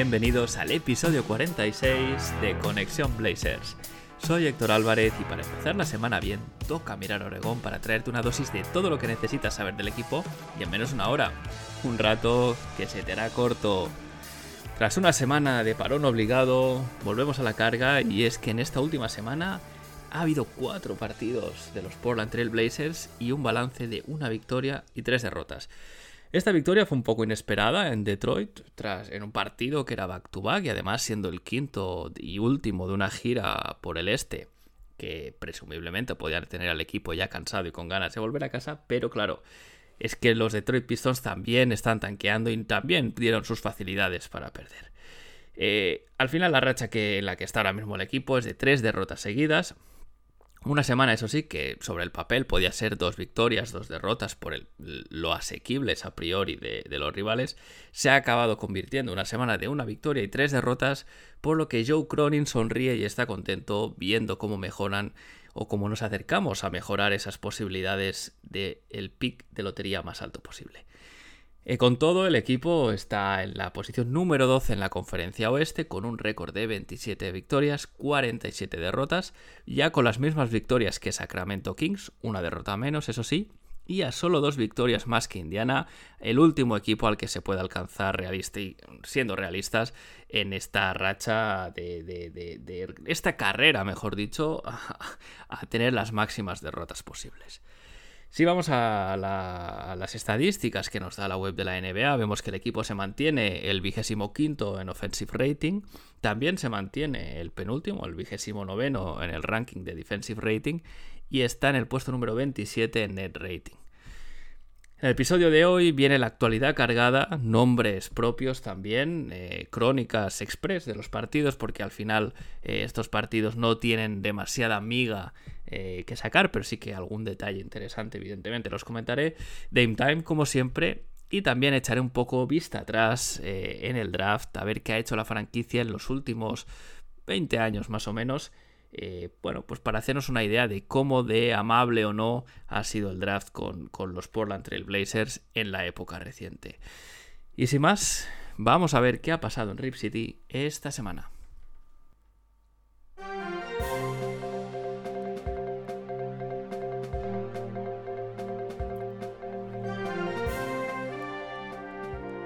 Bienvenidos al episodio 46 de Conexión Blazers. Soy Héctor Álvarez y para empezar la semana bien, toca mirar Oregón para traerte una dosis de todo lo que necesitas saber del equipo y en menos una hora. Un rato que se te hará corto. Tras una semana de parón obligado, volvemos a la carga y es que en esta última semana ha habido cuatro partidos de los Portland Trail Blazers y un balance de una victoria y tres derrotas. Esta victoria fue un poco inesperada en Detroit, tras en un partido que era back-to-back y además siendo el quinto y último de una gira por el este, que presumiblemente podía tener al equipo ya cansado y con ganas de volver a casa, pero claro, es que los Detroit Pistons también están tanqueando y también dieron sus facilidades para perder. Eh, al final la racha que, en la que está ahora mismo el equipo es de tres derrotas seguidas, una semana, eso sí, que sobre el papel podía ser dos victorias, dos derrotas por lo asequibles a priori de, de, los rivales, se ha acabado convirtiendo en una semana de una victoria y tres derrotas, por lo que Joe Cronin sonríe y está contento viendo cómo mejoran o cómo nos acercamos a mejorar esas posibilidades del el pick de lotería más alto posible. Eh, con todo, el equipo está en la posición número 12 en la conferencia oeste, con un récord de 27 victorias, 47 derrotas, ya con las mismas victorias que Sacramento Kings, una derrota menos, eso sí, y a solo dos victorias más que Indiana, el último equipo al que se puede alcanzar siendo realistas en esta racha de, esta carrera, mejor dicho, a tener las máximas derrotas posibles. Si vamos a, la, a, las estadísticas que nos da la web de la NBA, vemos que el equipo se mantiene el vigésimo quinto en offensive rating, también se mantiene el penúltimo, el vigésimo noveno en el ranking de defensive rating y está en el puesto número 27 en net rating. En el episodio de hoy viene la actualidad cargada, nombres propios también, eh, crónicas express de los partidos, porque al final eh, estos partidos no tienen demasiada miga eh, que sacar, pero sí que algún detalle interesante, evidentemente, los comentaré. Dame Time, como siempre, y también echaré un poco vista atrás en el draft, a ver qué ha hecho la franquicia en los últimos 20 años más o menos eh, bueno, pues para hacernos una idea de cómo de amable o no ha sido el draft con, con los Portland Trail Blazers en la época reciente. Y sin más, vamos a ver qué ha pasado en Rip City esta semana.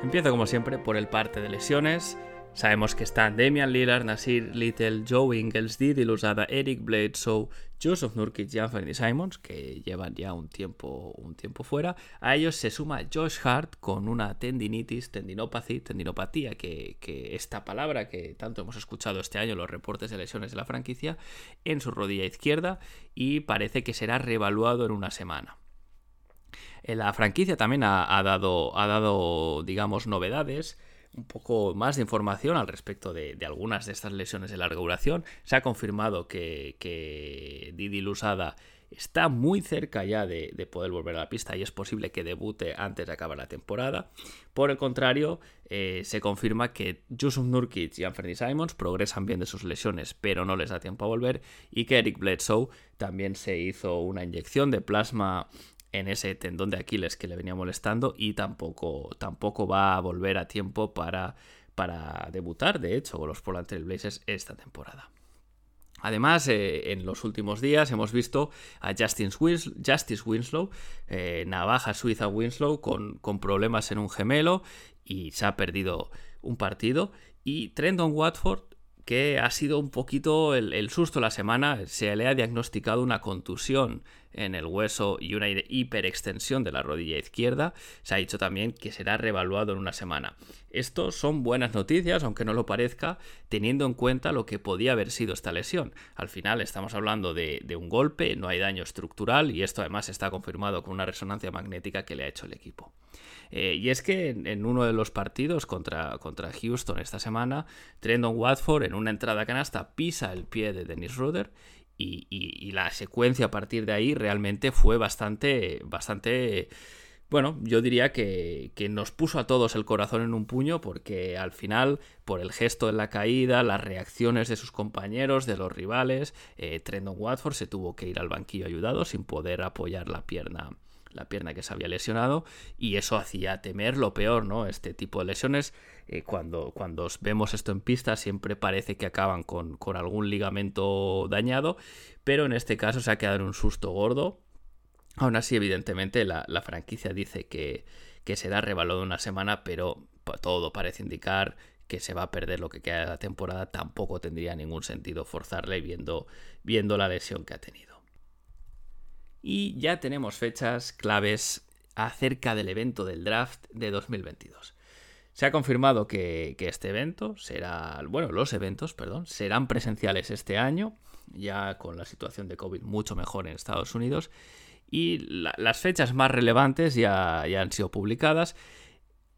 Empiezo como siempre por el parte de lesiones. Sabemos que están Damian Lillard, Nasir Little, Joe Ingles, Didi Lusada, Eric Bledsoe, Joseph Nurkic y Anthony Simons, que llevan ya un tiempo, un tiempo fuera. A ellos se suma Josh Hart con una tendinitis, tendinopatía, tendinopatía, que, que esta palabra que tanto hemos escuchado este año en los reportes de lesiones de la franquicia, en su rodilla izquierda y parece que será reevaluado en una semana. La franquicia también ha, dado, ha dado, digamos, novedades un poco más de información al respecto de, algunas de estas lesiones de larga duración. Se ha confirmado que, que Didi Lusada está muy cerca ya de, de, poder volver a la pista y es posible que debute antes de acabar la temporada. Por el contrario, eh, se confirma que Yusuf Nurkic y Anthony Simons progresan bien de sus lesiones, pero no les da tiempo a volver, y que Eric Bledsoe también se hizo una inyección de plasma en ese tendón de Aquiles que le venía molestando y tampoco, tampoco va a volver a tiempo para, para debutar, de hecho, con los Portland Blazers esta temporada. Además, eh, en los últimos días hemos visto a Justin Justice Winslow, eh, navaja suiza Winslow, con, con, problemas en un gemelo y se ha perdido un partido. Y Trendon Watford, que ha sido un poquito el, el susto de la semana, se le ha diagnosticado una contusión en el hueso y una hiperextensión de la rodilla izquierda. Se ha dicho también que será revaluado en una semana. Esto son buenas noticias, aunque no lo parezca, teniendo en cuenta lo que podía haber sido esta lesión. Al final estamos hablando de, un golpe, no hay daño estructural y esto además está confirmado con una resonancia magnética que le ha hecho el equipo. Eh, y es que en, uno de los partidos contra, contra Houston esta semana, Trendon Watford en una entrada canasta pisa el pie de Dennis Ruder y, la secuencia a partir de ahí realmente fue bastante, bastante bueno, yo diría que, nos puso a todos el corazón en un puño porque al final, por el gesto en la caída, las reacciones de sus compañeros, de los rivales, eh, Trendon Watford se tuvo que ir al banquillo ayudado sin poder apoyar la pierna la pierna que se había lesionado y eso hacía temer lo peor, ¿no? Este tipo de lesiones, eh, cuando, cuando vemos esto en pista, siempre parece que acaban con, algún ligamento dañado, pero en este caso se ha quedado en un susto gordo. Aún así, evidentemente, la, franquicia dice que, que será revaluado una semana, pero todo parece indicar que se va a perder lo que queda de la temporada. Tampoco tendría ningún sentido forzarle viendo, viendo la lesión que ha tenido y ya tenemos fechas claves acerca del evento del draft de 2022. Se ha confirmado que, este evento será, bueno, los eventos, perdón, serán presenciales este año, ya con la situación de COVID mucho mejor en Estados Unidos. Y las fechas más relevantes ya, ya han sido publicadas.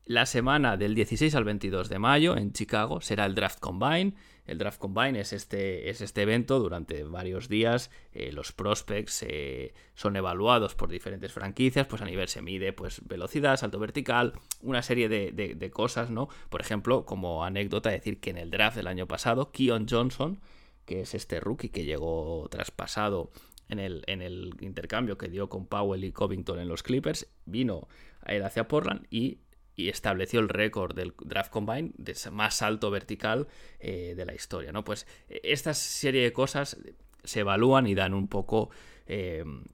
La semana del 16 al 22 de mayo en Chicago será el Draft Combine el Draft Combine es este, es este evento durante varios días. Eh, los prospects eh, son evaluados por diferentes franquicias. Pues a nivel se mide pues, velocidad, salto vertical, una serie de, cosas, ¿no? Por ejemplo, como anécdota, decir que en el draft del año pasado, Keon Johnson, que es este rookie que llegó traspasado en el, en el intercambio que dio con Powell y Covington en los Clippers, vino a ir hacia Portland y y estableció el récord del Draft Combine más alto vertical eh, de la historia. ¿no? Pues e, esta serie de cosas se evalúan y dan un poco em,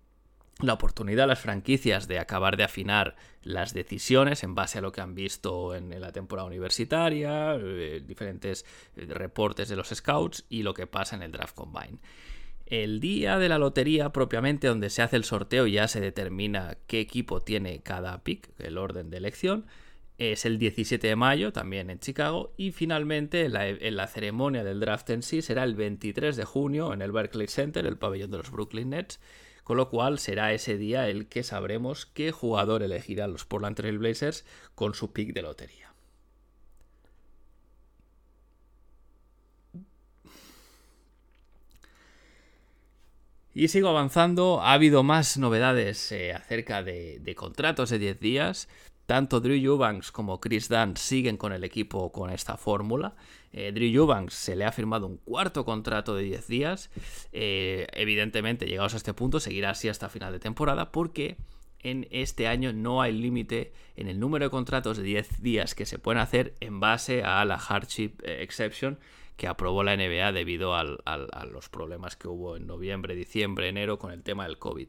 la oportunidad a las franquicias de acabar de afinar las decisiones en base a lo que han visto en, la temporada universitaria, eh, diferentes eh, reportes de los scouts y lo que pasa en el Draft Combine. El día de la lotería propiamente donde se hace el sorteo ya se determina qué equipo tiene cada pick, el orden de elección, es el 17 de mayo, también en Chicago, y finalmente la, en la, ceremonia del draft en sí será el 23 de junio en el Barclays Center, el pabellón de los Brooklyn Nets, con lo cual será ese día el que sabremos qué jugador elegirá los Portland Trail Blazers con su pick de lotería. Y sigo avanzando, ha habido más novedades eh, acerca de, de, contratos de 10 días. Tanto Drew Eubanks como Chris Dunn siguen con el equipo con esta fórmula. Eh, Drew Eubanks se le ha firmado un cuarto contrato de 10 días. Eh, evidentemente, llegados a este punto, seguirá así hasta final de temporada porque en este año no hay límite en el número de contratos de 10 días que se pueden hacer en base a la hardship eh, exception que aprobó la NBA debido a los problemas que hubo en noviembre, diciembre, enero con el tema del COVID.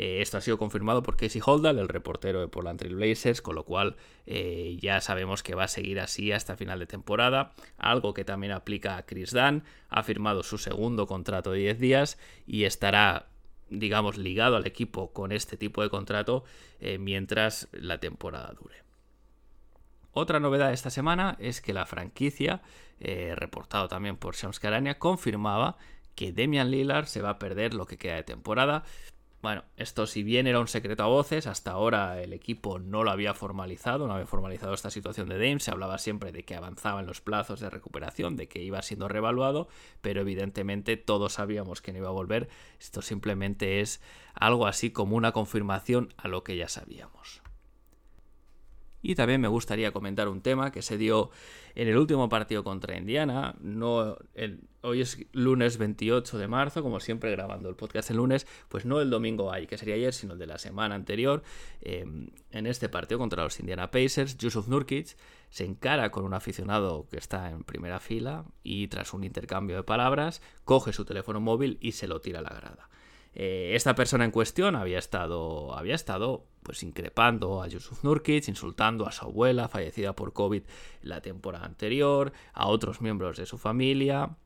Eh, esto ha sido confirmado por Casey Holdall, el reportero de Portland Trail Blazers, con lo cual eh, ya sabemos que va a seguir así hasta final de temporada, algo que también aplica a Chris Dunn, ha firmado su segundo contrato de 10 días y estará digamos ligado al equipo con este tipo de contrato eh, mientras la temporada dure. Otra novedad esta semana es que la franquicia, reportado también por Shams Karania, confirmaba que Demian Lillard se va a perder lo que queda de temporada. Bueno, esto si bien era un secreto a voces, hasta ahora el equipo no lo había formalizado, no había formalizado esta situación de Dame, se hablaba siempre de que avanzaba en los plazos de recuperación, de que iba siendo revaluado, pero evidentemente todos sabíamos que no iba a volver, esto simplemente es algo así como una confirmación a lo que ya sabíamos. Y también me gustaría comentar un tema que se dio en el último partido contra Indiana. No hoy es lunes 28 de marzo, como siempre grabando el podcast el lunes, pues no el domingo hay, que sería ayer, sino el de la semana anterior. Em, en este partido contra los Indiana Pacers, Yusuf Nurkic se encara con un aficionado que está en primera fila y tras un intercambio de palabras, coge su teléfono móvil y se lo tira a la grada. Eh, esta persona en cuestión había estado, había estado pues increpando a Yusuf Nurkic, insultando a su abuela fallecida por COVID la temporada anterior, a otros miembros de su familia.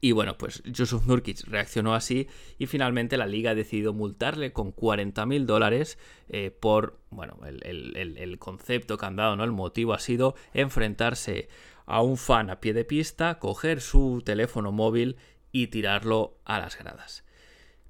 Y bueno, pues Yusuf Nurkic reaccionó así y finalmente la liga ha decidido multarle con 40 mil dólares eh, por, bueno, el, concepto que han dado, ¿no? El motivo ha sido enfrentarse a un fan a pie de pista, coger su teléfono móvil y tirarlo a las gradas.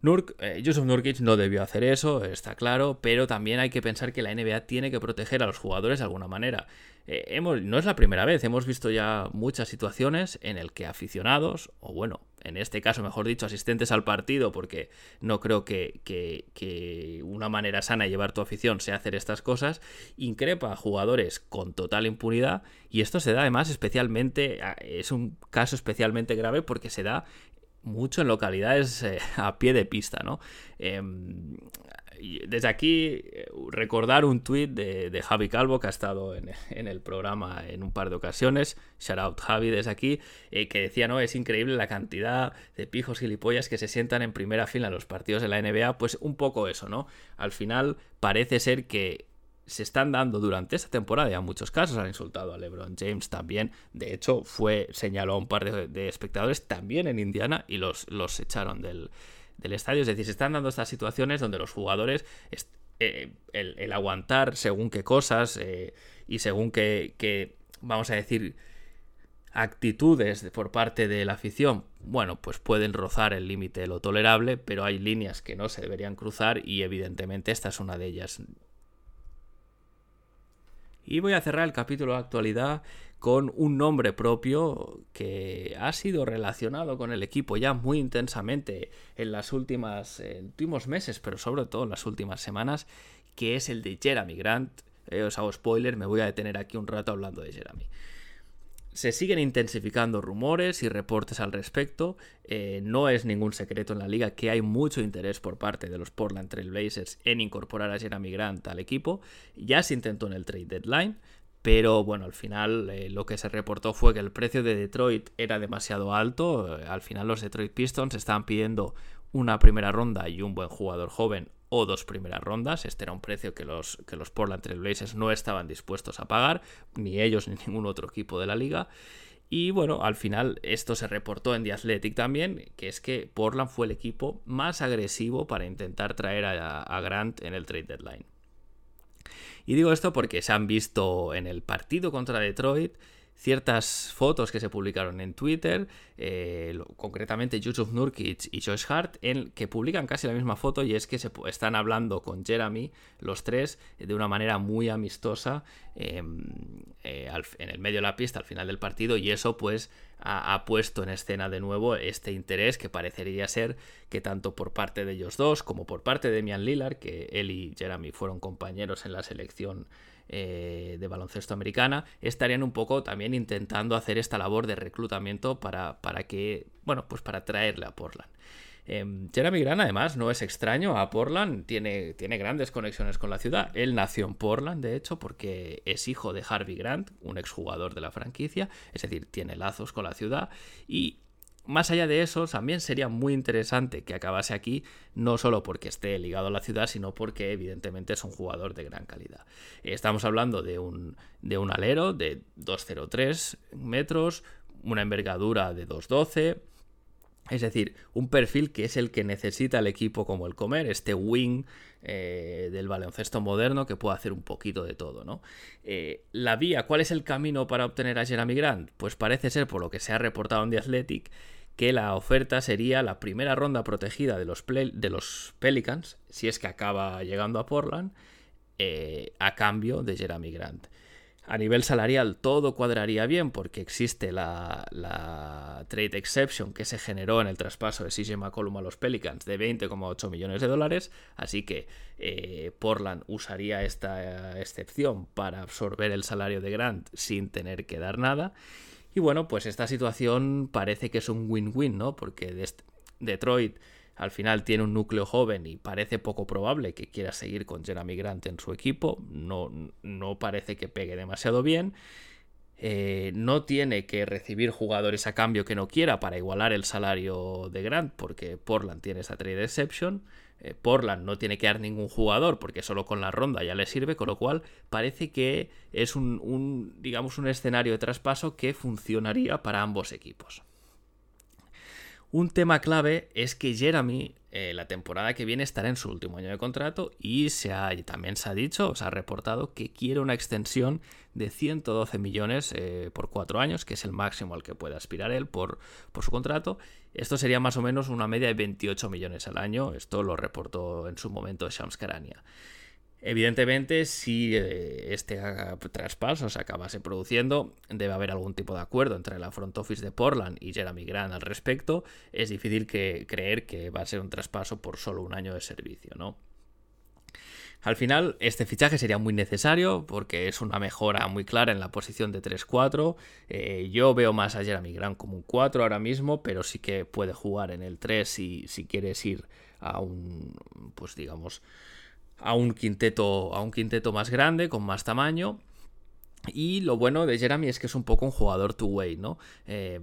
Nurk, eh, Yusuf Nurkic no debió hacer eso, está claro, pero también hay que pensar que la NBA tiene que proteger a los jugadores de alguna manera. Eh, no es la primera vez, hemos visto ya muchas situaciones en el que aficionados, o bueno, en este caso, mejor dicho, asistentes al partido, porque no creo que, que, una manera sana de llevar tu afición sea hacer estas cosas, increpa a jugadores con total impunidad, y esto se da además especialmente, es un caso especialmente grave porque se da mucho en localidades eh, a pie de pista, ¿no? Em, desde aquí, eh, recordar un tuit de, Javi Calvo, que ha estado en, el programa en un par de ocasiones. Shout out Javi desde aquí, eh, que decía, ¿no? Es increíble la cantidad de pijos gilipollas que se sientan en primera fila en los partidos de la NBA. Pues un poco eso, ¿no? Al final parece ser que se están dando durante esta temporada, ya muchos casos han insultado a LeBron James también. De hecho, fue señaló a un par de, espectadores también en Indiana y los, los echaron del, estadio. Es decir, se están dando estas situaciones donde los jugadores, eh, el, aguantar según qué cosas eh, y según qué, vamos a decir, actitudes por parte de la afición, bueno, pues pueden rozar el límite de lo tolerable, pero hay líneas que no se deberían cruzar y evidentemente esta es una de ellas. Y voy a cerrar el capítulo de actualidad con un nombre propio que ha sido relacionado con el equipo ya muy intensamente en las últimas últimos meses, pero sobre todo en las últimas semanas, que es el de Jeremy Grant. Eh, os hago spoiler, me voy a detener aquí un rato hablando de Jeremy. Se siguen intensificando rumores y reportes al respecto. Eh, no es ningún secreto en la liga que hay mucho interés por parte de los Portland Trail Blazers en incorporar a Jeremy Grant al equipo. Ya se intentó en el trade deadline, pero bueno, al final eh, lo que se reportó fue que el precio de Detroit era demasiado alto. Al final los Detroit Pistons estaban pidiendo una primera ronda y un buen jugador joven dos primeras rondas. Este era un precio que los, que los Portland Trail Blazers no estaban dispuestos a pagar, ni ellos ni ningún otro equipo de la liga. Y bueno, al final esto se reportó en The Athletic también, que es que Portland fue el equipo más agresivo para intentar traer a Grant en el trade deadline. Y digo esto porque se han visto en el partido contra Detroit ciertas fotos que se publicaron en Twitter, eh, concretamente Yusuf Nurkic y Josh Hart, en, que publican casi la misma foto y es que se están hablando con Jeremy, los tres, de una manera muy amistosa em, eh, en el medio de la pista al final del partido y eso pues ha, puesto en escena de nuevo este interés que parecería ser que tanto por parte de ellos dos como por parte de Mian Lillard, que él y Jeremy fueron compañeros en la selección eh, de baloncesto americana, estarían un poco también intentando hacer esta labor de reclutamiento para, para que, bueno, pues para traerle a Portland. Jeremy Grant, además, no es extraño a Portland, tiene, tiene grandes conexiones con la ciudad. Él nació en Portland, de hecho, porque es hijo de Harvey Grant, un exjugador de la franquicia, es decir, tiene lazos con la ciudad y más allá de eso, también sería muy interesante que acabase aquí, no solo porque esté ligado a la ciudad, sino porque evidentemente es un jugador de gran calidad. Estamos hablando de un, de un alero de 2,03 metros, una envergadura de 2,12. Es decir, un perfil que es el que necesita el equipo como el comer, este wing eh, del baloncesto moderno que puede hacer un poquito de todo, ¿no? Eh, la vía, ¿cuál es el camino para obtener a Jeremy Grant? Pues parece ser, por lo que se ha reportado en The Athletic, que la oferta sería la primera ronda protegida de los, Pelicans, si es que acaba llegando a Portland, eh, a cambio de Jeremy Grant. A nivel salarial todo cuadraría bien porque existe la, trade exception que se generó en el traspaso de CJ McCollum a los Pelicans de 20,8 millones de dólares, así que eh, Portland usaría esta excepción para absorber el salario de Grant sin tener que dar nada. Y bueno, pues esta situación parece que es un win-win, ¿no? Porque Detroit al final tiene un núcleo joven y parece poco probable que quiera seguir con Jeremy Grant en su equipo. No, no parece que pegue demasiado bien. Eh, no tiene que recibir jugadores a cambio que no quiera para igualar el salario de Grant, porque Portland tiene esa trade exception. Eh, Portland no tiene que dar ningún jugador porque solo con la ronda ya le sirve, con lo cual parece que es un, digamos, un escenario de traspaso que funcionaría para ambos equipos. Un tema clave es que Jeremy eh, la temporada que viene estará en su último año de contrato y también se ha dicho, se ha reportado que quiere una extensión de 112 millones eh, por cuatro años, que es el máximo al que puede aspirar él por, por su contrato. Esto sería más o menos una media de 28 millones al año, esto lo reportó en su momento Shams Karania. Evidentemente, si eh, este traspaso se acabase produciendo, debe haber algún tipo de acuerdo entre la front office de Portland y Jeremy Grant al respecto. Es difícil creer que va a ser un traspaso por solo un año de servicio, ¿no? Al final, este fichaje sería muy necesario porque es una mejora muy clara en la posición de 3-4. Eh, yo veo más a Jeremy Grant como un 4 ahora mismo, pero sí que puede jugar en el 3 si, si quieres ir a un, pues digamos, a un quinteto, a un quinteto más grande, con más tamaño. Y lo bueno de Jeremy es que es un poco un jugador two-way, ¿no? Eh,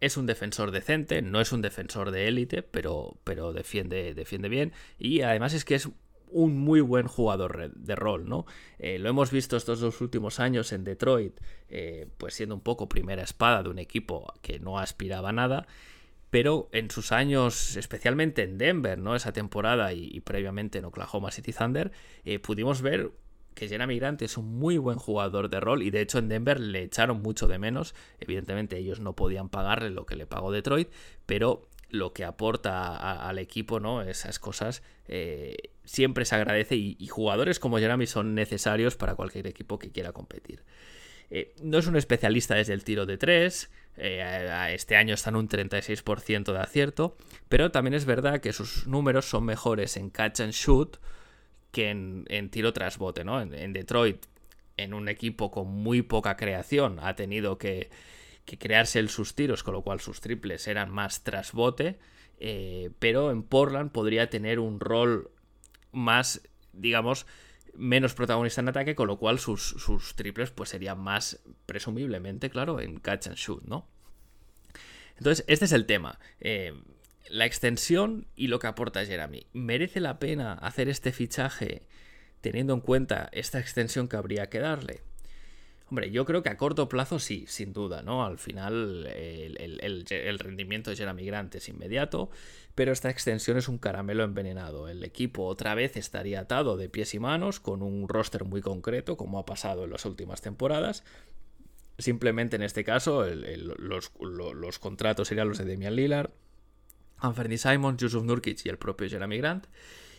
es un defensor decente, no es un defensor de élite, pero, pero defiende, defiende bien. Y además es que es un muy buen jugador de rol, ¿no? Eh, lo hemos visto estos dos últimos años en Detroit, eh, pues siendo un poco primera espada de un equipo que no aspiraba a nada pero en sus años, especialmente en Denver, ¿no? Esa temporada y, previamente en Oklahoma City Thunder, eh, pudimos ver que Jeremy Grant es un muy buen jugador de rol y de hecho en Denver le echaron mucho de menos. Evidentemente ellos no podían pagarle lo que le pagó Detroit, pero lo que aporta al equipo, ¿no? Esas cosas eh, siempre se agradece y, jugadores como Jeremy son necesarios para cualquier equipo que quiera competir. Eh, no es un especialista desde el tiro de tres, eh, este año están un 36% de acierto, pero también es verdad que sus números son mejores en catch and shoot que en, tiro tras bote, ¿no? En, Detroit, en un equipo con muy poca creación, ha tenido que, crearse sus tiros, con lo cual sus triples eran más tras bote, eh, pero en Portland podría tener un rol más, digamos, menos protagonista en ataque, con lo cual sus, triples pues serían más, presumiblemente, claro, en catch and shoot, ¿no? Entonces, este es el tema. Eh, la extensión y lo que aporta Jeremy. ¿Merece la pena hacer este fichaje teniendo en cuenta esta extensión que habría que darle? Hombre, yo creo que a corto plazo sí, sin duda, ¿no? Al final el, rendimiento de Jeremy Grant es inmediato, pero esta extensión es un caramelo envenenado. El equipo otra vez estaría atado de pies y manos con un roster muy concreto, como ha pasado en las últimas temporadas. Simplemente en este caso los, contratos serían los de Damian Lillard, Anthony Simon, Yusuf Nurkic y el propio Jeremy Grant.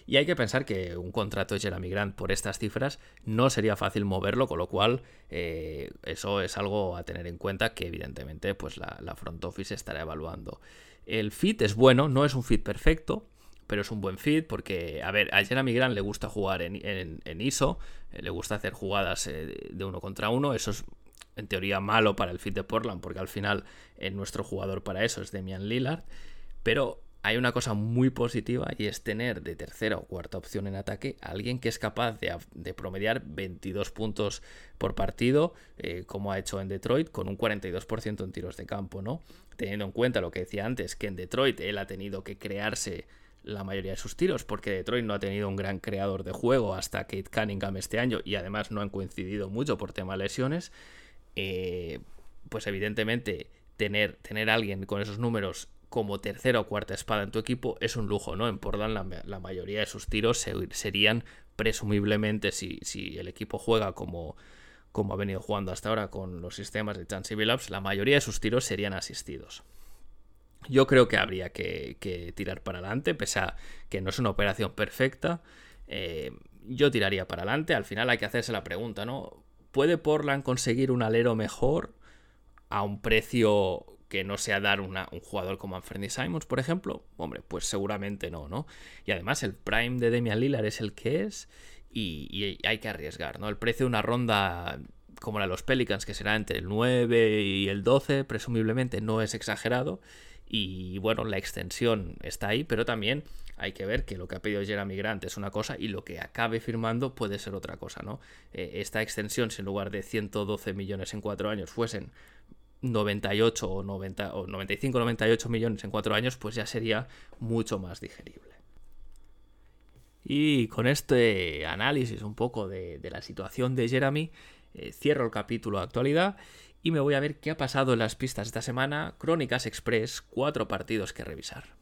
Y hay que pensar que un contrato de Jeremy Grant por estas cifras no sería fácil moverlo, con lo cual eh, eso es algo a tener en cuenta que evidentemente pues la, front office estará evaluando. El fit es bueno, no es un fit perfecto, pero es un buen fit porque, a ver, a Jeremy Grant le gusta jugar en, ISO, eh, le gusta hacer jugadas eh, de uno contra uno, eso es en teoría malo para el fit de Portland porque al final nuestro jugador para eso es Demian Lillard, pero hay una cosa muy positiva y es tener de tercera o cuarta opción en ataque a alguien que es capaz de, promediar 22 puntos por partido, eh, como ha hecho en Detroit, con un 42% en tiros de campo, ¿no? Teniendo en cuenta lo que decía antes, que en Detroit él ha tenido que crearse la mayoría de sus tiros, porque Detroit no ha tenido un gran creador de juego hasta Kate Cunningham este año y además no han coincidido mucho por tema lesiones, eh, pues evidentemente tener, tener alguien con esos números como tercera o cuarta espada en tu equipo es un lujo, ¿no? En Portland la, mayoría de sus tiros serían presumiblemente, si, el equipo juega como, ha venido jugando hasta ahora con los sistemas de Chance Billups, la mayoría de sus tiros serían asistidos. Yo creo que habría que, tirar para adelante, pese a que no es una operación perfecta. Eh, yo tiraría para adelante. Al final hay que hacerse la pregunta, ¿no? ¿Puede Portland conseguir un alero mejor a un precio que no sea dar un jugador como Anthony Simons, por ejemplo, hombre, pues seguramente no, ¿no? Y además el prime de Demian Lillard es el que es y, hay que arriesgar, ¿no? El precio de una ronda como la de los Pelicans, que será entre el 9 y el 12, presumiblemente no es exagerado. Y bueno, la extensión está ahí, pero también hay que ver que lo que ha pedido Jeremy Grant es una cosa y lo que acabe firmando puede ser otra cosa, ¿no? Eh, esta extensión, si en lugar de 112 millones en cuatro años fuesen 98 o, 90, o 95 98 millones en cuatro años, pues ya sería mucho más digerible. Y con este análisis un poco de, la situación de Jeremy, eh, cierro el capítulo de actualidad y me voy a ver qué ha pasado en las pistas esta semana. Crónicas Express, cuatro partidos que revisar.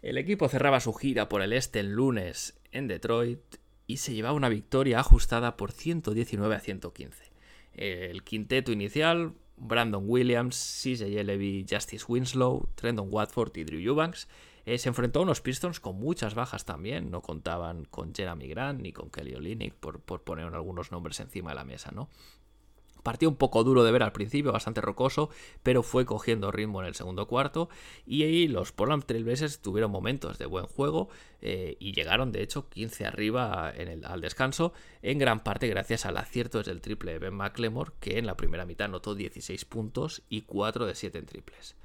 El equipo cerraba su gira por el este el lunes en Detroit y se llevaba una victoria ajustada por 119 a 115. El quinteto inicial, Brandon Williams, CJ Levy, Justice Winslow, Trendon Watford y Drew Eubanks, eh, se enfrentó a unos Pistons con muchas bajas también. No contaban con Jeremy Grant ni con Kelly Olynyk, por, por poner algunos nombres encima de la mesa, ¿no? Partió un poco duro de ver al principio, bastante rocoso, pero fue cogiendo ritmo en el segundo cuarto y ahí los Portland Trailblazers tuvieron momentos de buen juego eh, y llegaron de hecho 15 arriba al descanso, en gran parte gracias al acierto desde el triple de Ben McLemore, que en la primera mitad anotó 16 puntos y 4 de 7 en triples.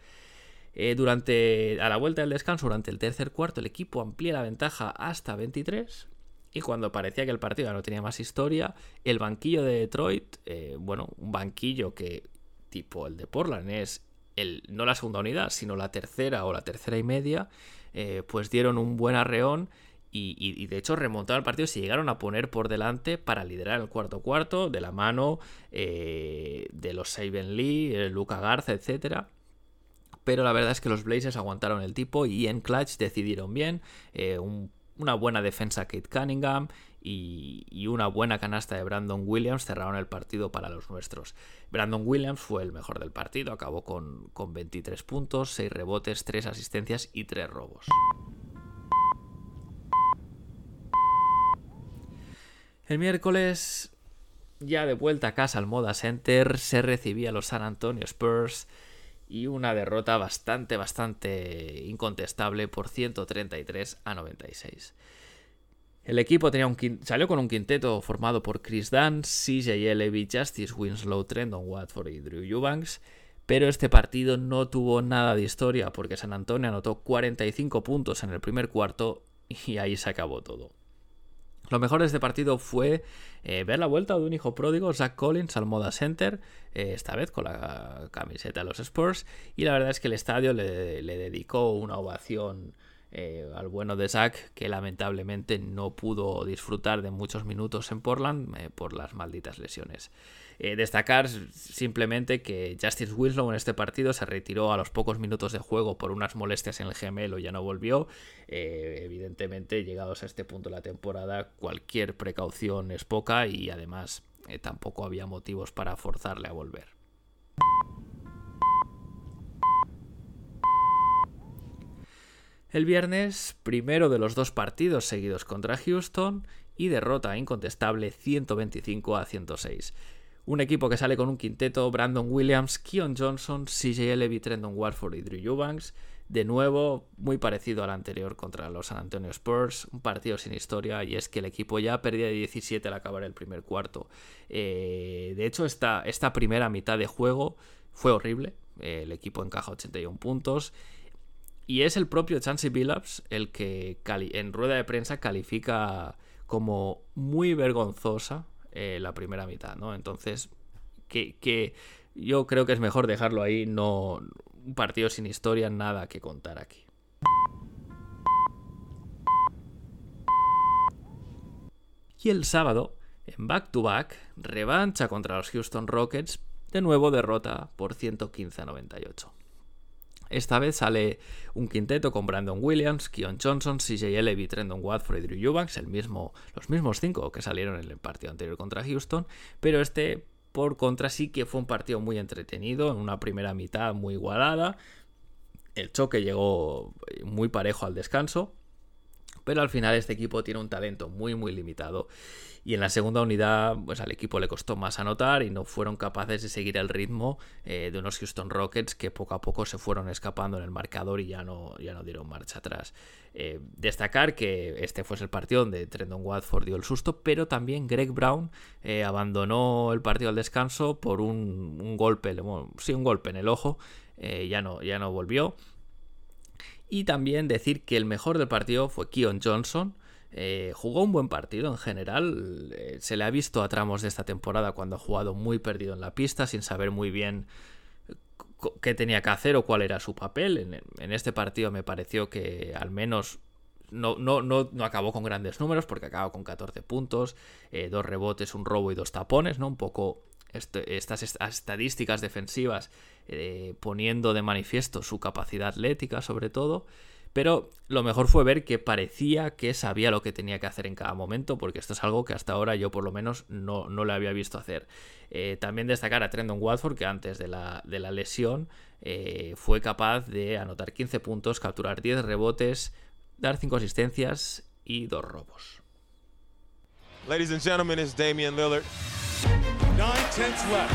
Eh, durante, a la vuelta del descanso, durante el tercer cuarto, el equipo amplía la ventaja hasta 23. Y cuando parecía que el partido no tenía más historia, el banquillo de Detroit, eh, bueno, un banquillo que, tipo el de Portland, es el, no la segunda unidad, sino la tercera o la tercera y media, eh, pues dieron un buen arreón y, de hecho remontaron el partido, se llegaron a poner por delante para liderar el cuarto cuarto de la mano de los Saben Lee, Luca Garza, etcétera pero la verdad es que los Blazers aguantaron el tipo y en clutch decidieron bien. Eh, una buena defensa Kate Cunningham y, una buena canasta de Brandon Williams cerraron el partido para los nuestros. Brandon Williams fue el mejor del partido, acabó con, con 23 puntos, 6 rebotes, 3 asistencias y 3 robos. El miércoles, ya de vuelta a casa al Moda Center, se recibía a los San Antonio Spurs y una derrota bastante, bastante incontestable por 133 a 96. El equipo tenía un salió con un quinteto formado por Chris Dunn, CJ Levy, Justice Winslow, Trendon Watford y Drew Eubanks, pero este partido no tuvo nada de historia porque San Antonio anotó 45 puntos en el primer cuarto y ahí se acabó todo. Lo mejor de este partido fue eh, ver la vuelta de un hijo pródigo, Zach Collins, al Moda Center, eh, esta vez con la camiseta de los Spurs, y la verdad es que el estadio le, dedicó una ovación eh, al bueno de Zach, que lamentablemente no pudo disfrutar de muchos minutos en Portland por las malditas lesiones. Eh, destacar simplemente que Justice Winslow en este partido se retiró a los pocos minutos de juego por unas molestias en el gemelo y ya no volvió. Eh, evidentemente, llegados a este punto de la temporada, cualquier precaución es poca y además eh, tampoco había motivos para forzarle a volver. El viernes, primero de los dos partidos seguidos contra Houston y derrota incontestable 125 a 106. Un equipo que sale con un quinteto, Brandon Williams, Keon Johnson, CJ Levy, Trendon Warford y Drew Eubanks. De nuevo, muy parecido al anterior contra los San Antonio Spurs, un partido sin historia y es que el equipo ya perdía de 17 al acabar el primer cuarto. Eh, de hecho, esta, esta primera mitad de juego fue horrible, el equipo encaja 81 puntos y es el propio Chansey Billups el que en rueda de prensa califica como muy vergonzosa eh, la primera mitad, ¿no? Entonces, que, yo creo que es mejor dejarlo ahí, no un partido sin historia, nada que contar aquí. Y el sábado, en back to back, revancha contra los Houston Rockets, de nuevo derrota por 115 a 98. Esta vez sale un quinteto con Brandon Williams, Keon Johnson, CJ Levy, Trendon Watford y Drew Eubanks, el mismo, los mismos cinco que salieron en el partido anterior contra Houston, pero este por contra sí que fue un partido muy entretenido, en una primera mitad muy igualada. El choque llegó muy parejo al descanso, pero al final este equipo tiene un talento muy muy limitado y en la segunda unidad, pues al equipo le costó más anotar y no fueron capaces de seguir el ritmo eh, de unos Houston Rockets que poco a poco se fueron escapando en el marcador y ya no, ya no dieron marcha atrás. Eh, destacar que este fue el partido donde Trendon Watford dio el susto, pero también Greg Brown eh, abandonó el partido al descanso por un, golpe, sí, un golpe en el ojo, ya, no, ya no volvió. Y también decir que el mejor del partido fue Keon Johnson, eh, jugó un buen partido en general. Eh, se le ha visto a tramos de esta temporada cuando ha jugado muy perdido en la pista, sin saber muy bien qué tenía que hacer o cuál era su papel. En, este partido me pareció que al menos no, no, no, no, acabó con grandes números porque acabó con 14 puntos, eh, dos rebotes, un robo y dos tapones, ¿no? Un poco este, estas estadísticas defensivas eh, poniendo de manifiesto su capacidad atlética sobre todo. Pero lo mejor fue ver que parecía que sabía lo que tenía que hacer en cada momento, porque esto es algo que hasta ahora yo por lo menos no, no le había visto hacer. Eh, también destacar a Trendon Watford, que antes de la, de la lesión eh, fue capaz de anotar 15 puntos, capturar 10 rebotes, dar 5 asistencias y 2 robos. Ladies and gentlemen, it's Damian Lillard. Nine tenths left.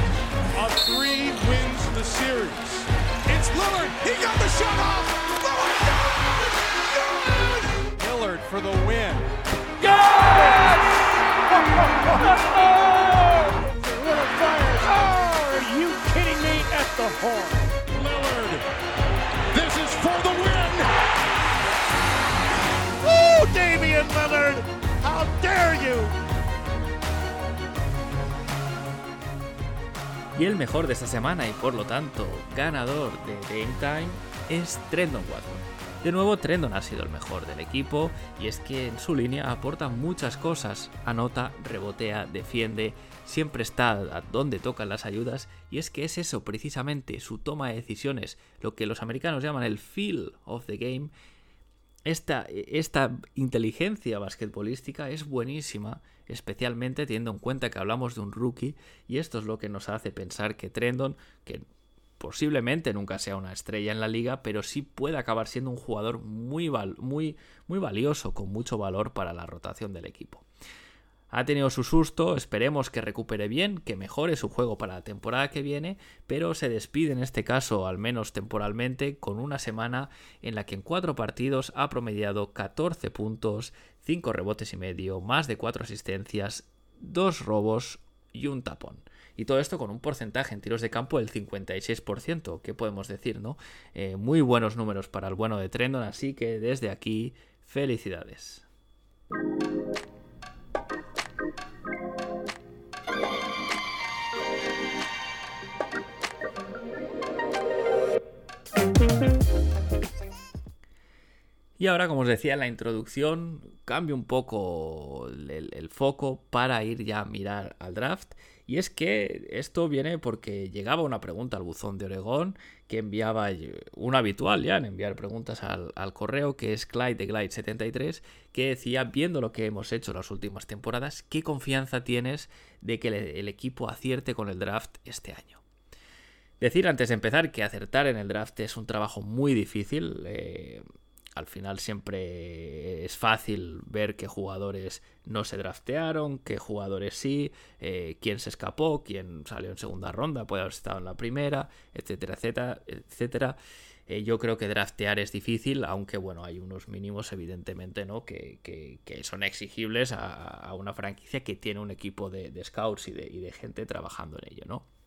A three wins the series. It's Lillard. He got the shot off. Y el mejor de esta semana y por lo tanto ganador de Game Time es Trendon Watford. De nuevo, Trendon ha sido el mejor del equipo y es que en su línea aporta muchas cosas. Anota, rebotea, defiende, siempre está a donde tocan las ayudas y es que es eso precisamente, su toma de decisiones, lo que los americanos llaman el feel of the game. Esta, esta inteligencia basquetbolística es buenísima, especialmente teniendo en cuenta que hablamos de un rookie y esto es lo que nos hace pensar que Trendon, que posiblemente nunca sea una estrella en la liga, pero sí puede acabar siendo un jugador muy, muy, muy valioso, con mucho valor para la rotación del equipo. Ha tenido su susto, esperemos que recupere bien, que mejore su juego para la temporada que viene, pero se despide en este caso, al menos temporalmente, con una semana en la que en cuatro partidos ha promediado 14 puntos, 5 rebotes y medio, más de 4 asistencias, 2 robos y un tapón. Y todo esto con un porcentaje en tiros de campo del 56%, ¿qué podemos decir, no? Eh, muy buenos números para el bueno de Trendon, así que desde aquí, felicidades. Y ahora, como os decía en la introducción, cambio un poco el, el, foco para ir ya a mirar al draft y es que esto viene porque llegaba una pregunta al buzón de Oregón que enviaba un habitual ya en enviar preguntas al, correo, que es Clyde de Glide73, que decía, viendo lo que hemos hecho las últimas temporadas, ¿qué confianza tienes de que el, equipo acierte con el draft este año? Decir antes de empezar que acertar en el draft es un trabajo muy difícil. Eh, al final siempre es fácil ver qué jugadores no se draftearon, qué jugadores sí, eh, quién se escapó, quién salió en segunda ronda, puede haber estado en la primera, etcétera, etcétera, etcétera. Eh, yo creo que draftear es difícil, aunque bueno, hay unos mínimos evidentemente, ¿no? Que, son exigibles a, una franquicia que tiene un equipo de, scouts y de gente trabajando en ello, ¿no?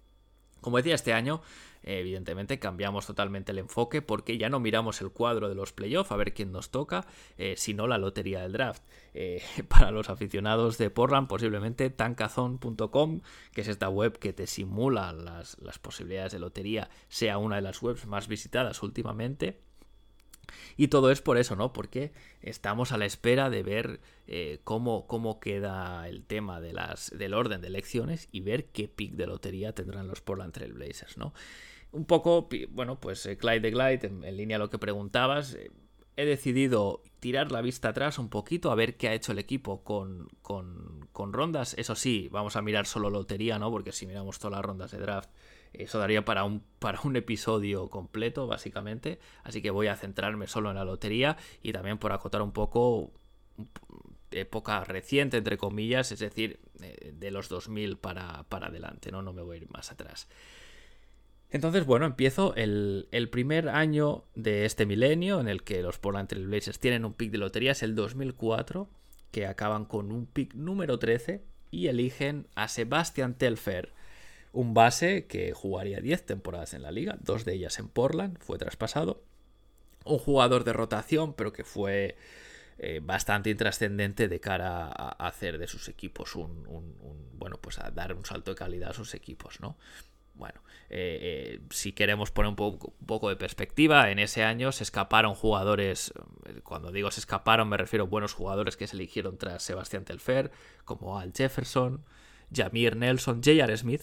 Como decía, este año evidentemente cambiamos totalmente el enfoque porque ya no miramos el cuadro de los playoffs a ver quién nos toca, eh, sino la lotería del draft. Eh, para los aficionados de Portland, posiblemente tancazon.com, que es esta web que te simula las posibilidades de lotería, sea una de las webs más visitadas últimamente. Y todo es por eso, ¿no? Porque estamos a la espera de ver eh, cómo, cómo queda el tema de las, del orden de elecciones y ver qué pick de lotería tendrán los Portland Trail Blazers, ¿no? Un poco, bueno, pues eh, Clyde de Glide, en, línea a lo que preguntabas, eh, he decidido tirar la vista atrás un poquito a ver qué ha hecho el equipo con, con, con rondas. Eso sí, vamos a mirar solo lotería, ¿no? Porque si miramos todas las rondas de draft eso daría para un, para un episodio completo, básicamente. Así que voy a centrarme solo en la lotería y también por acotar un poco época reciente, entre comillas, es decir, eh, de los 2000 para, para adelante, ¿no? No me voy a ir más atrás. Entonces, bueno, empiezo el, el, primer año de este milenio en el que los Portland Trail Blazers tienen un pick de lotería, es el 2004, que acaban con un pick número 13 y eligen a Sebastian Telfer, un base que jugaría 10 temporadas en la liga, dos de ellas en Portland, fue traspasado. Un jugador de rotación, pero que fue eh, bastante intrascendente de cara a, hacer de sus equipos un, bueno, pues a dar un salto de calidad a sus equipos, ¿no? bueno, eh, si queremos poner un poco, un poco, de perspectiva, en ese año se escaparon jugadores, cuando digo se escaparon me refiero a buenos jugadores que se eligieron tras Sebastián Telfer, como Al Jefferson, Jamir Nelson, J.R. Smith,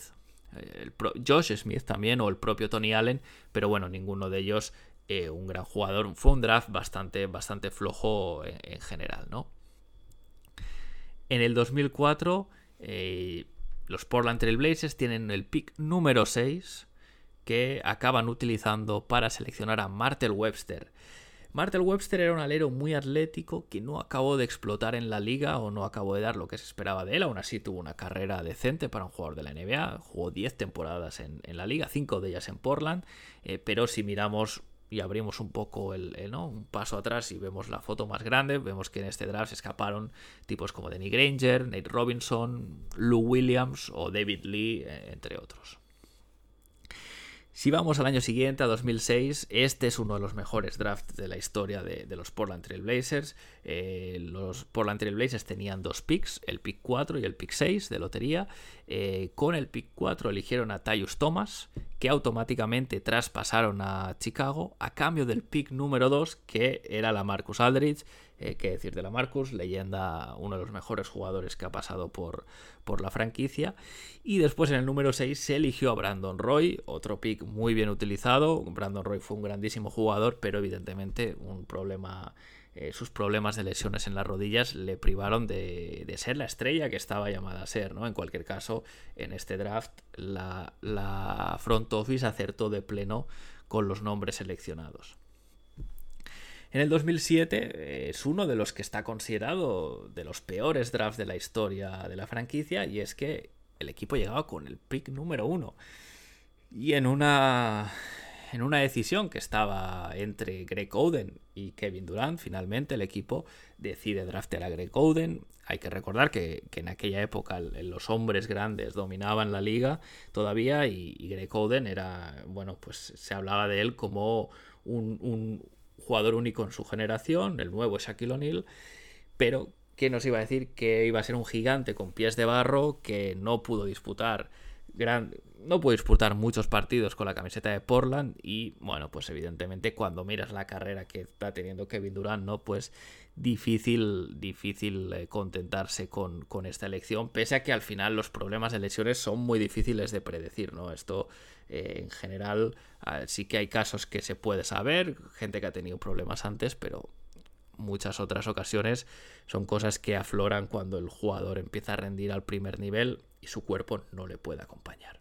el Josh Smith también, o el propio Tony Allen, pero bueno, ninguno de ellos un gran jugador. Fue un draft bastante, bastante flojo en, en general, ¿no? En el 2004, eh, los Portland Trail Blazers tienen el pick número 6 que acaban utilizando para seleccionar a Martel Webster. Martel Webster era un alero muy atlético que no acabó de explotar en la liga o no acabó de dar lo que se esperaba de él. Aún así tuvo una carrera decente para un jugador de la NBA. Jugó 10 temporadas en, la liga, 5 de ellas en Portland. Eh, pero si miramos y abrimos un poco el, ¿no? un paso atrás y vemos la foto más grande, vemos que en este draft se escaparon tipos como Danny Granger, Nate Robinson, Lou Williams o David Lee, eh, entre otros. Si vamos al año siguiente, a 2006, este es uno de los mejores drafts de la historia de, los Portland Trail Blazers. Eh, los Portland Trail Blazers tenían dos picks, el pick 4 y el pick 6 de lotería. Eh, con el pick 4 eligieron a Tyus Thomas, que automáticamente traspasaron a Chicago a cambio del pick número 2, que era la Marcus Aldridge. Eh, que decir de la Marcus, leyenda, uno de los mejores jugadores que ha pasado por, por la franquicia. Y después en el número 6 se eligió a Brandon Roy, otro pick muy bien utilizado. Brandon Roy fue un grandísimo jugador, pero evidentemente un problema eh, sus problemas de lesiones en las rodillas le privaron de, ser la estrella que estaba llamada a ser. ¿no? En cualquier caso, en este draft la, la front office acertó de pleno con los nombres seleccionados. En el 2007 eh, es uno de los que está considerado de los peores drafts de la historia de la franquicia y es que el equipo llegaba con el pick número uno. Y en una, en una decisión que estaba entre Greg Oden y Kevin Durant, finalmente el equipo decide draftear a Greg Oden. Hay que recordar que, en aquella época los hombres grandes dominaban la liga todavía y, Greg Oden era, bueno, pues se hablaba de él como un jugador único en su generación, el nuevo Shaquille O'Neal, pero que nos iba a decir que iba a ser un gigante con pies de barro que no pudo disputar gran, no pudo disputar muchos partidos con la camiseta de Portland y bueno, pues evidentemente cuando miras la carrera que está teniendo Kevin Durant, ¿no? Pues difícil, difícil eh, contentarse con, con, esta elección, pese a que al final los problemas de lesiones son muy difíciles de predecir, ¿no? Esto eh, en general sí que hay casos que se puede saber, gente que ha tenido problemas antes, pero muchas otras ocasiones son cosas que afloran cuando el jugador empieza a rendir al primer nivel y su cuerpo no le puede acompañar.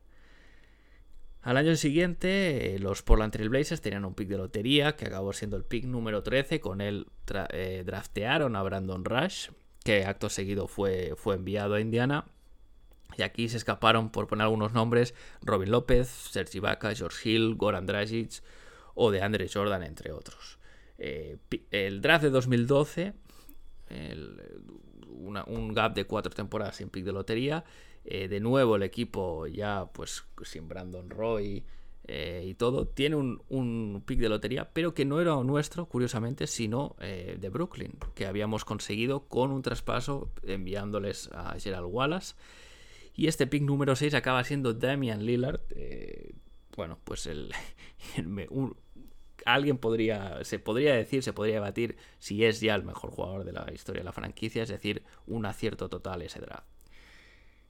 Al año siguiente, eh, los Portland Trail Blazers tenían un pick de lotería que acabó siendo el pick número 13. Con él eh, draftearon a Brandon Rush, que acto seguido fue, fue enviado a Indiana. Y aquí se escaparon, por poner algunos nombres, Robin López, Sergi Vaca, George Hill, Goran Dragic o de Andre Jordan, entre otros. Eh, el draft de 2012, un gap de cuatro temporadas sin pick de lotería. Eh, de nuevo el equipo ya pues sin Brandon Roy eh, y todo, tiene un, un, pick de lotería, pero que no era nuestro, curiosamente, sino de Brooklyn, que habíamos conseguido con un traspaso enviándoles a Gerald Wallace. Y este pick número 6 acaba siendo Damian Lillard. Eh, bueno, pues el, alguien podría, se podría decir, se podría debatir si es ya el mejor jugador de la historia de la franquicia, es decir, un acierto total ese draft.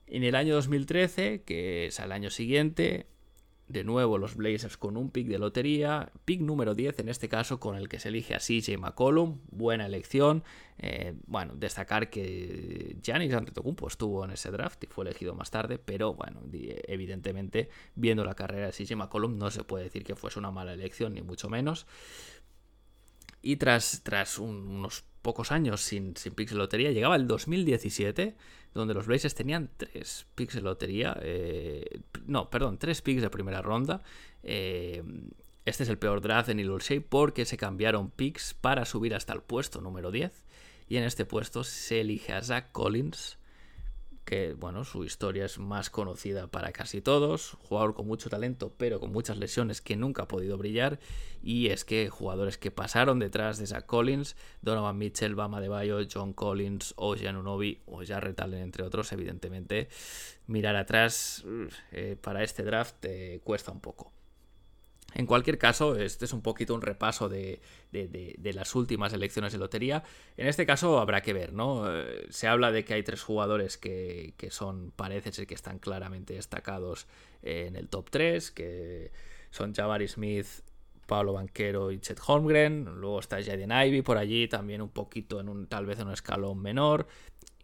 En el año 2013, que es al año siguiente, de nuevo los Blazers con un pick de lotería, pick número 10 en este caso con el que se elige a CJ McCollum, buena elección. Eh, bueno, destacar que Giannis Antetokounmpo estuvo en ese draft y fue elegido más tarde, pero bueno, evidentemente viendo la carrera de CJ McCollum no se puede decir que fuese una mala elección ni mucho menos. Y tras, tras unos pocos años sin, sin picks de lotería, llegaba el 2017, donde los Blazers tenían tres picks de lotería, eh, no, perdón, tres picks de primera ronda. Eh, este es el peor draft de Neil Shea porque se cambiaron picks para subir hasta el puesto número 10. Y en este puesto se elige a Zach Collins, que bueno, su historia es más conocida para casi todos, jugador con mucho talento pero con muchas lesiones que nunca ha podido brillar y es que jugadores que pasaron detrás de Zach Collins, Donovan Mitchell, Bama de Bayo, John Collins, o Unobi o Jarrett Allen entre otros, evidentemente mirar atrás eh, para este draft cuesta un poco. En cualquier caso, este es un poquito un repaso de, las últimas elecciones de lotería. En este caso habrá que ver, ¿no? Eh, se habla de que hay tres jugadores que, son, parece ser que están claramente destacados en el top 3, que son Jabari Smith, Pablo Banquero y Chet Holmgren. Luego está Jaden Ivy por allí, también un poquito en un, tal vez en un escalón menor.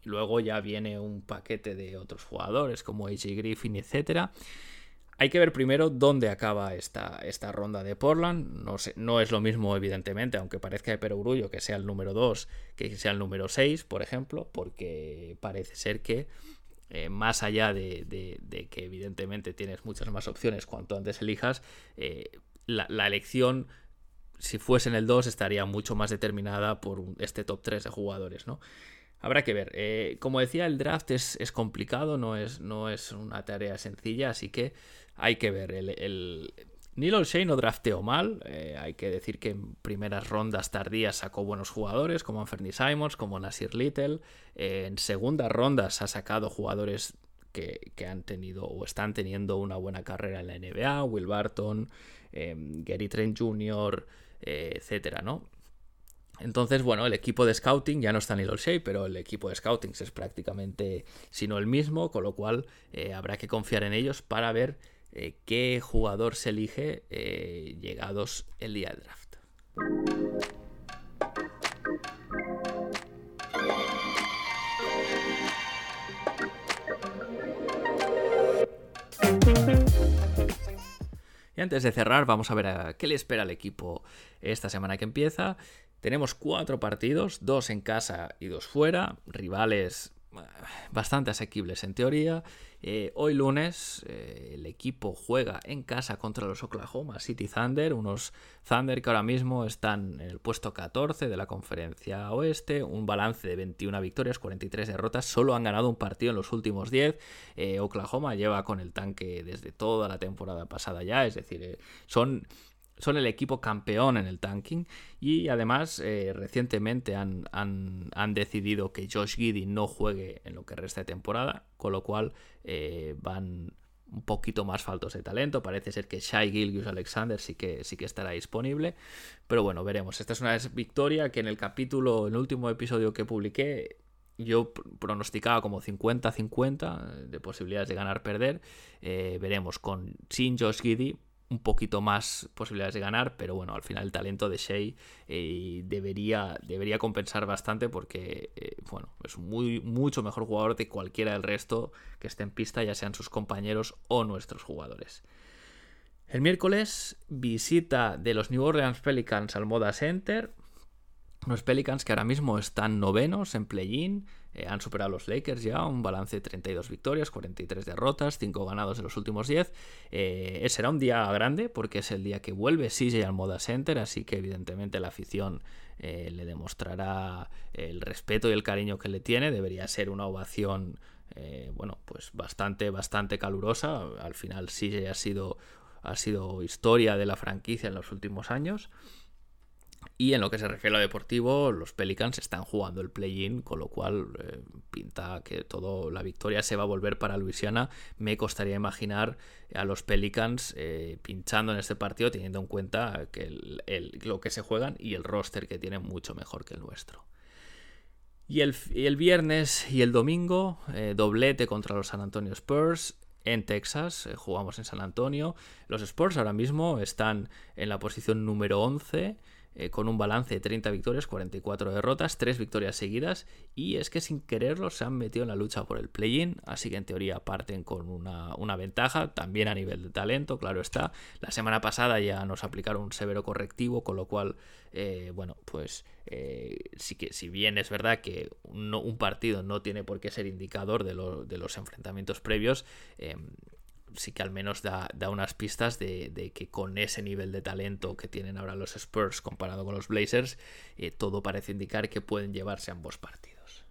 Luego ya viene un paquete de otros jugadores como AJ Griffin, etcétera. Hay que ver primero dónde acaba esta, esta ronda de Portland. No, sé, no es lo mismo, evidentemente, aunque parezca de perogrullo que sea el número 2 que sea el número 6, por ejemplo, porque parece ser que eh, más allá de, que evidentemente tienes muchas más opciones cuanto antes elijas, eh, la, elección, si fuese en el 2, estaría mucho más determinada por este top 3 de jugadores, ¿no? Habrá que ver. Eh, como decía, el draft es, complicado, no es, no es una tarea sencilla, así que hay que ver. El, el... Neil O'Shea no drafteó mal. Eh, hay que decir que en primeras rondas tardías sacó buenos jugadores como Anthony Simons, como Nasir Little. Eh, en segundas rondas ha sacado jugadores que, han tenido o están teniendo una buena carrera en la NBA. Will Barton, Gary Trent Jr., etcétera, ¿no? Entonces, bueno, el equipo de scouting ya no está en el Shea, pero el equipo de scouting es prácticamente, sino el mismo, con lo cual habrá que confiar en ellos para ver eh, qué jugador se elige eh, llegados el día del draft. Y antes de cerrar, vamos a ver a qué le espera al equipo esta semana que empieza. Tenemos cuatro partidos, dos en casa y dos fuera, rivales bastante asequibles en teoría. Eh, hoy lunes eh, el equipo juega en casa contra los Oklahoma City Thunder, unos Thunder que ahora mismo están en el puesto 14 de la conferencia oeste, un balance de 21 victorias, 43 derrotas, solo han ganado un partido en los últimos 10. Eh, Oklahoma lleva con el tanque desde toda la temporada pasada ya, es decir, son son el equipo campeón en el tanking y además eh, recientemente han, han, decidido que Josh Giddy no juegue en lo que resta de temporada, con lo cual eh, van un poquito más faltos de talento. Parece ser que Shai Gilgius Alexander sí que, sí que estará disponible. Pero bueno, veremos. Esta es una victoria que en el capítulo, en el último episodio que publiqué, yo pronosticaba como 50-50 de posibilidades de ganar-perder. Eh, veremos con sin Josh Giddy un poquito más posibilidades de ganar, pero bueno, al final el talento de Shea eh, debería, debería compensar bastante porque eh, bueno, es muy, mucho mejor jugador de cualquiera del resto que esté en pista, ya sean sus compañeros o nuestros jugadores. El miércoles, visita de los New Orleans Pelicans al Moda Center. Los Pelicans que ahora mismo están novenos en play-in, eh, han superado a los Lakers ya, un balance de 32 victorias, 43 derrotas, 5 ganados en los últimos 10. Eh, será un día grande porque es el día que vuelve CJ al Moda Center, así que evidentemente la afición eh, le demostrará el respeto y el cariño que le tiene. Debería ser una ovación, bueno, pues bastante, bastante calurosa. Al final CJ ha sido, ha sido historia de la franquicia en los últimos años. Y en lo que se refiere a deportivo, los Pelicans están jugando el play-in, con lo cual eh, pinta que todo la victoria se va a volver para Luisiana. Me costaría imaginar a los Pelicans eh, pinchando en este partido, teniendo en cuenta que lo que se juegan y el roster que tienen mucho mejor que el nuestro. Y el, el viernes y el domingo, eh, doblete contra los San Antonio Spurs en Texas, jugamos en San Antonio. Los Spurs ahora mismo están en la posición número 11 eh, con un balance de 30 victorias, 44 derrotas, 3 victorias seguidas, y es que sin quererlo se han metido en la lucha por el play-in, así que en teoría parten con una, ventaja, también a nivel de talento, claro está. La semana pasada ya nos aplicaron un severo correctivo, con lo cual, eh, bueno, pues eh, sí que si bien es verdad que un partido no tiene por qué ser indicador de, de los enfrentamientos previos, sí que al menos da, unas pistas de, que con ese nivel de talento que tienen ahora los Spurs comparado con los Blazers, eh, todo parece indicar que pueden llevarse ambos partidos.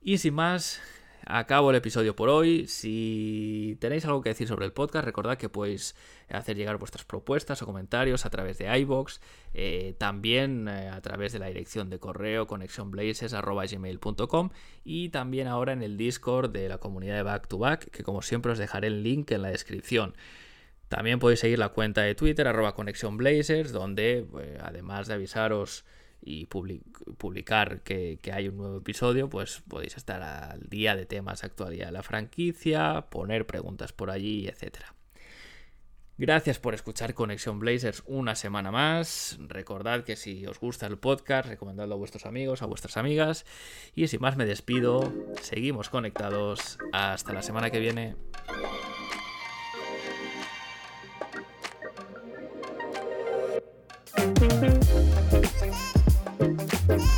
Y sin más, acabo el episodio por hoy. Si tenéis algo que decir sobre el podcast, recordad que podéis hacer llegar vuestras propuestas o comentarios a través de iBox, eh, también eh, a través de la dirección de correo connectionblazes.gmail.com y también ahora en el Discord de la comunidad de Back to Back, que como siempre os dejaré el link en la descripción. También podéis seguir la cuenta de Twitter, arroba donde pues, además de avisaros y publicar que, hay un nuevo episodio, pues podéis estar al día de temas actualidad de la franquicia, poner preguntas por allí, etc. Gracias por escuchar Conexión Blazers una semana más. Recordad que si os gusta el podcast, recomendadlo a vuestros amigos, a vuestras amigas. Y sin más me despido. Seguimos conectados. Hasta la semana que viene. Bye.